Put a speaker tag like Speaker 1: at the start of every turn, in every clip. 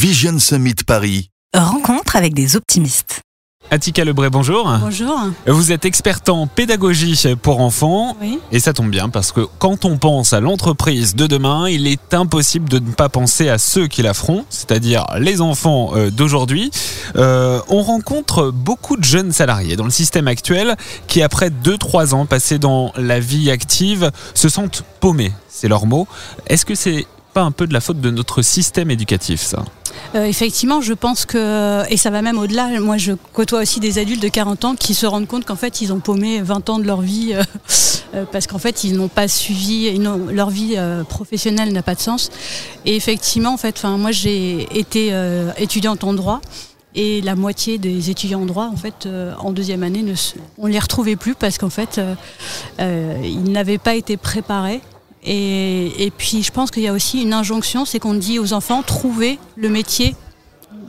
Speaker 1: Vision Summit Paris.
Speaker 2: Rencontre avec des optimistes.
Speaker 3: Attika Lebray, bonjour.
Speaker 4: Bonjour.
Speaker 3: Vous êtes experte en pédagogie pour enfants.
Speaker 4: Oui.
Speaker 3: Et ça tombe bien parce que quand on pense à l'entreprise de demain, il est impossible de ne pas penser à ceux qui la feront, c'est-à-dire les enfants euh, d'aujourd'hui. Euh, on rencontre beaucoup de jeunes salariés dans le système actuel qui, après 2-3 ans passés dans la vie active, se sentent paumés. C'est leur mot. Est-ce que c'est pas un peu de la faute de notre système éducatif, ça
Speaker 4: Euh, effectivement, je pense que, et ça va même au-delà, moi je côtoie aussi des adultes de 40 ans qui se rendent compte qu'en fait ils ont paumé 20 ans de leur vie euh, euh, parce qu'en fait ils n'ont pas suivi, leur vie professionnelle n'a pas de sens. Et effectivement, en fait, moi j'ai été étudiante en droit. Et la moitié des étudiants en droit, en fait, en deuxième année, on ne les retrouvait plus parce qu'en fait, ils n'avaient pas été préparés. Et, et puis, je pense qu'il y a aussi une injonction, c'est qu'on dit aux enfants, trouvez le métier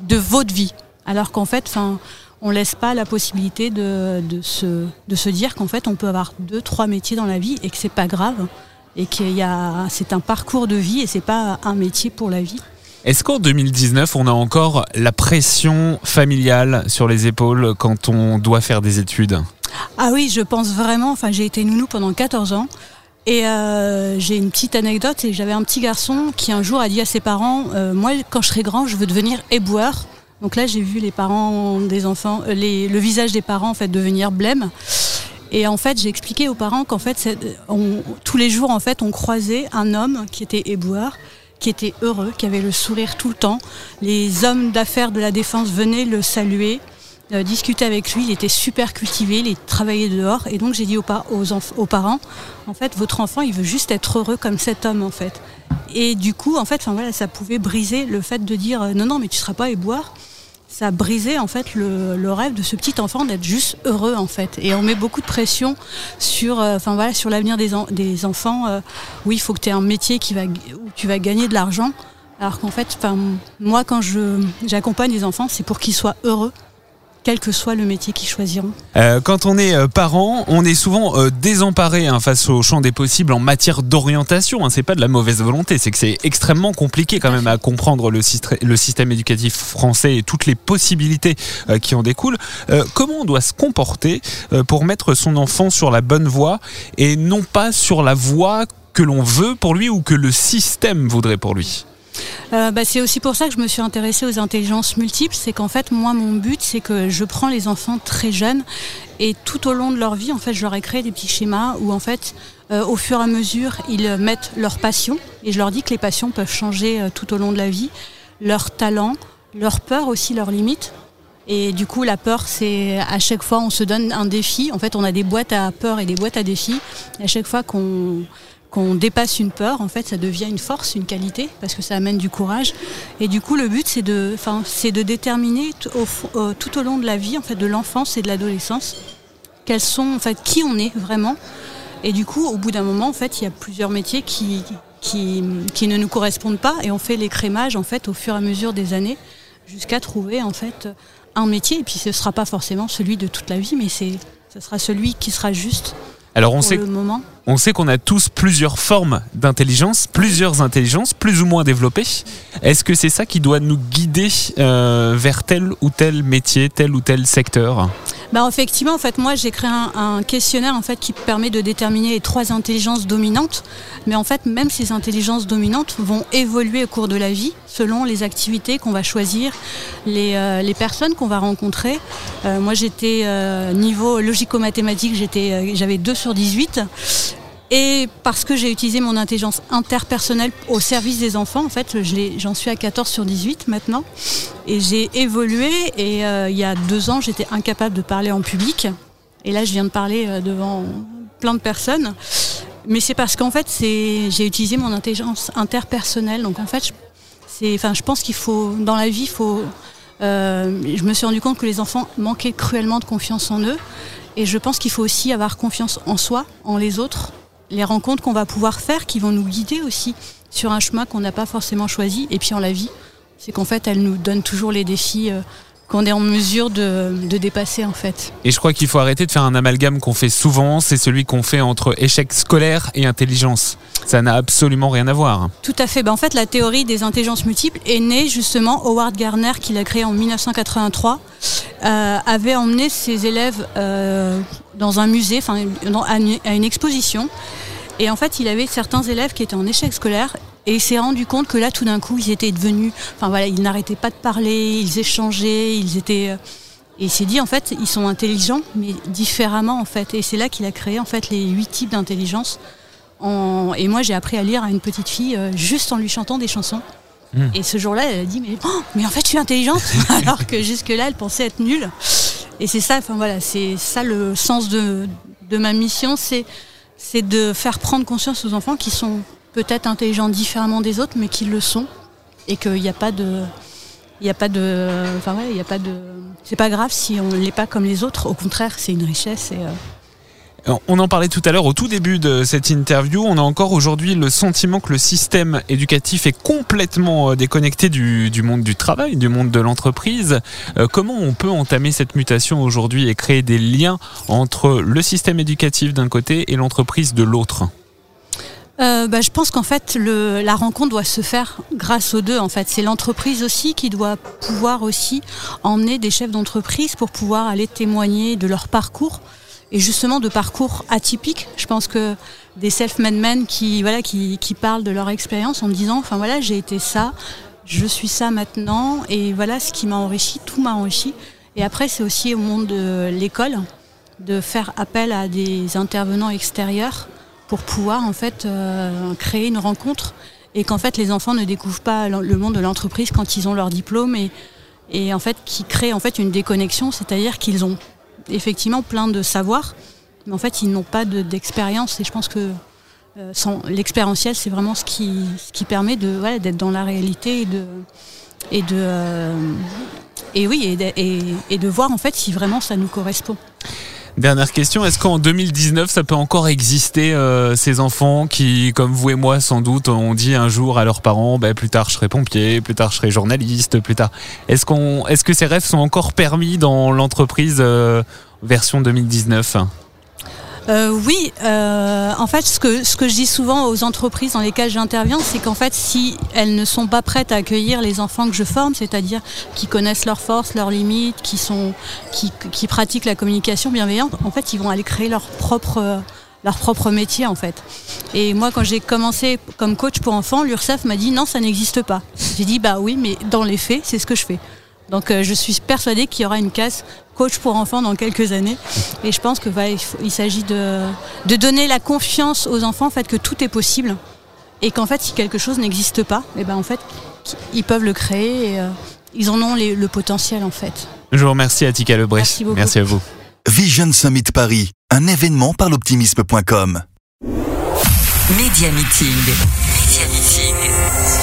Speaker 4: de votre vie. Alors qu'en fait, enfin, on laisse pas la possibilité de, de, se, de se dire qu'en fait, on peut avoir deux, trois métiers dans la vie et que c'est pas grave. Et qu'il y a, c'est un parcours de vie et c'est pas un métier pour la vie.
Speaker 3: Est-ce qu'en 2019, on a encore la pression familiale sur les épaules quand on doit faire des études?
Speaker 4: Ah oui, je pense vraiment. Enfin, j'ai été nounou pendant 14 ans. Et euh, j'ai une petite anecdote, j'avais un petit garçon qui un jour a dit à ses parents euh, Moi, quand je serai grand, je veux devenir éboueur. Donc là, j'ai vu les parents des enfants, euh, le visage des parents en fait devenir blême. Et en fait, j'ai expliqué aux parents qu'en fait, tous les jours, en fait, on croisait un homme qui était éboueur, qui était heureux, qui avait le sourire tout le temps. Les hommes d'affaires de la défense venaient le saluer euh, discuter avec lui. Il était super cultivé, il travaillait dehors. Et donc j'ai dit aux, parents, en fait, votre enfant, il veut juste être heureux comme cet homme, en fait. Et du coup, en fait, ça pouvait briser le fait de dire, euh, non, non, mais tu seras pas éboueur. Ça brisait en fait le, rêve de ce petit enfant d'être juste heureux en fait. Et on met beaucoup de pression sur, euh, enfin sur l'avenir des, en- des enfants. oui, il faut que tu aies un métier qui va, où tu vas gagner de l'argent. Alors qu'en fait, moi, quand j'accompagne les enfants, c'est pour qu'ils soient heureux quel que soit le métier qu'ils choisiront.
Speaker 3: Euh, Quand on est euh, parent, on est souvent euh, désemparé hein, face au champ des possibles en matière d'orientation. Hein. C'est pas de la mauvaise volonté, c'est que c'est extrêmement compliqué quand même à comprendre le, système éducatif français et toutes les possibilités euh, qui en découlent. Comment on doit se comporter pour mettre son enfant sur la bonne voie et non pas sur la voie que l'on veut pour lui ou que le système voudrait pour lui?
Speaker 4: Euh, bah, c'est aussi pour ça que je me suis intéressée aux intelligences multiples. C'est qu'en fait, moi, mon but, c'est que je prends les enfants très jeunes et tout au long de leur vie, en fait, je leur ai créé des petits schémas où, en fait, euh, au fur et à mesure, ils mettent leur passion et je leur dis que les passions peuvent changer euh, tout au long de la vie, leur talent, leur peur aussi, leurs limites. Et du coup, la peur, c'est à chaque fois, on se donne un défi. En fait, on a des boîtes à peur et des boîtes à défis. À chaque fois qu'on qu'on dépasse une peur, en fait, ça devient une force, une qualité, parce que ça amène du courage. Et du coup, le but, c'est de, déterminer tout au long de la vie, en fait, de l'enfance et de l'adolescence, quels sont, en fait, qui on est vraiment. Et du coup, au bout d'un moment, en fait, il y a plusieurs métiers qui, ne nous correspondent pas, et on fait l'écrémage, en fait, au fur et à mesure des années, jusqu'à trouver, en fait, un métier. Et puis, ce sera pas forcément celui de toute la vie, mais c'est, ce sera celui qui sera juste
Speaker 3: Alors on
Speaker 4: pour
Speaker 3: sait
Speaker 4: le moment.
Speaker 3: On sait qu'on a tous plusieurs formes d'intelligence, plusieurs intelligences, plus ou moins développées. Est-ce que c'est ça qui doit nous guider euh, vers tel ou tel métier, tel ou tel secteur?
Speaker 4: Bah effectivement, en fait, moi j'ai créé un, un questionnaire en fait qui permet de déterminer les trois intelligences dominantes. Mais en fait, même ces intelligences dominantes vont évoluer au cours de la vie selon les activités qu'on va choisir, les, euh, les personnes qu'on va rencontrer. Euh, moi, j'étais euh, niveau logico-mathématique, euh, j'avais 2 sur 18. Et parce que j'ai utilisé mon intelligence interpersonnelle au service des enfants, en fait, j'en suis à 14 sur 18 maintenant. Et j'ai évolué. Et euh, il y a deux ans, j'étais incapable de parler en public. Et là, je viens de parler euh, devant plein de personnes. Mais c'est parce qu'en fait, j'ai utilisé mon intelligence interpersonnelle. Donc en fait, je, enfin, je pense qu'il faut, dans la vie, il faut. euh, je me suis rendu compte que les enfants manquaient cruellement de confiance en eux. Et je pense qu'il faut aussi avoir confiance en soi, en les autres, les rencontres qu'on va pouvoir faire qui vont nous guider aussi sur un chemin qu'on n'a pas forcément choisi. Et puis en la vie, c'est qu'en fait, elle nous donne toujours les défis euh, qu'on est en mesure de, de, dépasser en fait.
Speaker 3: Et je crois qu'il faut arrêter de faire un amalgame qu'on fait souvent, c'est celui qu'on fait entre échec scolaire et intelligence. Ça n'a absolument rien à voir.
Speaker 4: Tout à fait. Ben, en fait, la théorie des intelligences multiples est née justement, Howard Gardner, qui l'a créée en 1983, euh, avait emmené ses élèves euh, dans un musée, enfin à une exposition. Et en fait, il avait certains élèves qui étaient en échec scolaire et il s'est rendu compte que là, tout d'un coup, ils étaient devenus, enfin voilà, ils n'arrêtaient pas de parler, ils échangeaient, ils étaient. Euh, et il s'est dit en fait, ils sont intelligents, mais différemment en fait. Et c'est là qu'il a créé en fait les huit types d'intelligence. Et moi, j'ai appris à lire à une petite fille euh, juste en lui chantant des chansons. Hmm. Et ce jour-là, elle a dit mais, oh, mais en fait, je suis intelligente, alors que jusque-là, elle pensait être nulle. Et c'est ça, enfin voilà, c'est ça le sens de, de ma mission, c'est c'est de faire prendre conscience aux enfants qui sont peut-être intelligents différemment des autres, mais qui le sont, et qu'il n'y a pas de, il n'y a pas de, enfin ouais, il y a pas de, c'est pas grave si on l'est pas comme les autres. Au contraire, c'est une richesse euh,
Speaker 3: on en parlait tout à l'heure au tout début de cette interview. On a encore aujourd'hui le sentiment que le système éducatif est complètement euh, déconnecté du, monde du travail, du monde de l'entreprise. Euh, comment on peut entamer cette mutation aujourd'hui et créer des liens entre le système éducatif d'un côté et l'entreprise de l'autre?
Speaker 4: Euh, bah, je pense qu'en fait, la rencontre doit se faire grâce aux deux. En fait, c'est l'entreprise aussi qui doit pouvoir aussi emmener des chefs d'entreprise pour pouvoir aller témoigner de leur parcours et justement de parcours atypiques. Je pense que des self-made men qui voilà qui, parlent de leur expérience en disant enfin voilà j'ai été ça, je suis ça maintenant et voilà ce qui m'a enrichi, tout m'a enrichi. Et après c'est aussi au monde de l'école de faire appel à des intervenants extérieurs pour pouvoir en fait euh, créer une rencontre et qu'en fait les enfants ne découvrent pas le monde de l'entreprise quand ils ont leur diplôme et, en fait qui crée en fait une déconnexion, c'est-à-dire qu'ils ont effectivement plein de savoirs, mais en fait, ils n'ont pas d'expérience. et je pense que euh, l'expérientiel, c'est vraiment ce qui, permet d'être dans la réalité et de euh, oui et de voir en fait si vraiment ça nous correspond.
Speaker 3: Dernière question, est-ce qu'en 2019, ça peut encore exister euh, ces enfants qui, comme vous et moi sans doute, ont dit un jour à leurs parents, ben, plus tard je serai pompier, plus tard je serai journaliste, plus tard. Est-ce qu'on, est-ce que ces rêves sont encore permis dans l'entreprise euh, version 2019
Speaker 4: euh, oui, euh, en fait, ce que, je dis souvent aux entreprises dans lesquelles j'interviens, c'est qu'en fait, si elles ne sont pas prêtes à accueillir les enfants que je forme, c'est-à-dire qui connaissent leurs forces, leurs limites, qui, sont, qui, qui pratiquent la communication bienveillante, en fait, ils vont aller créer leur propre leur propre métier en fait. Et moi quand j'ai commencé comme coach pour enfants, l'URSSAF m'a dit non ça n'existe pas. J'ai dit bah oui mais dans les faits c'est ce que je fais. Donc euh, je suis persuadée qu'il y aura une case coach pour enfants dans quelques années. Et je pense que il, s'agit de, donner la confiance aux enfants en fait que tout est possible et qu'en fait si quelque chose n'existe pas, et eh ben en fait ils peuvent le créer et euh, ils en ont le potentiel en fait.
Speaker 3: Je vous remercie Atika Lebré. Merci, Merci à vous.
Speaker 1: Vision Summit Paris, un événement par l'optimisme.com.
Speaker 2: Media Meeting. Media Meeting.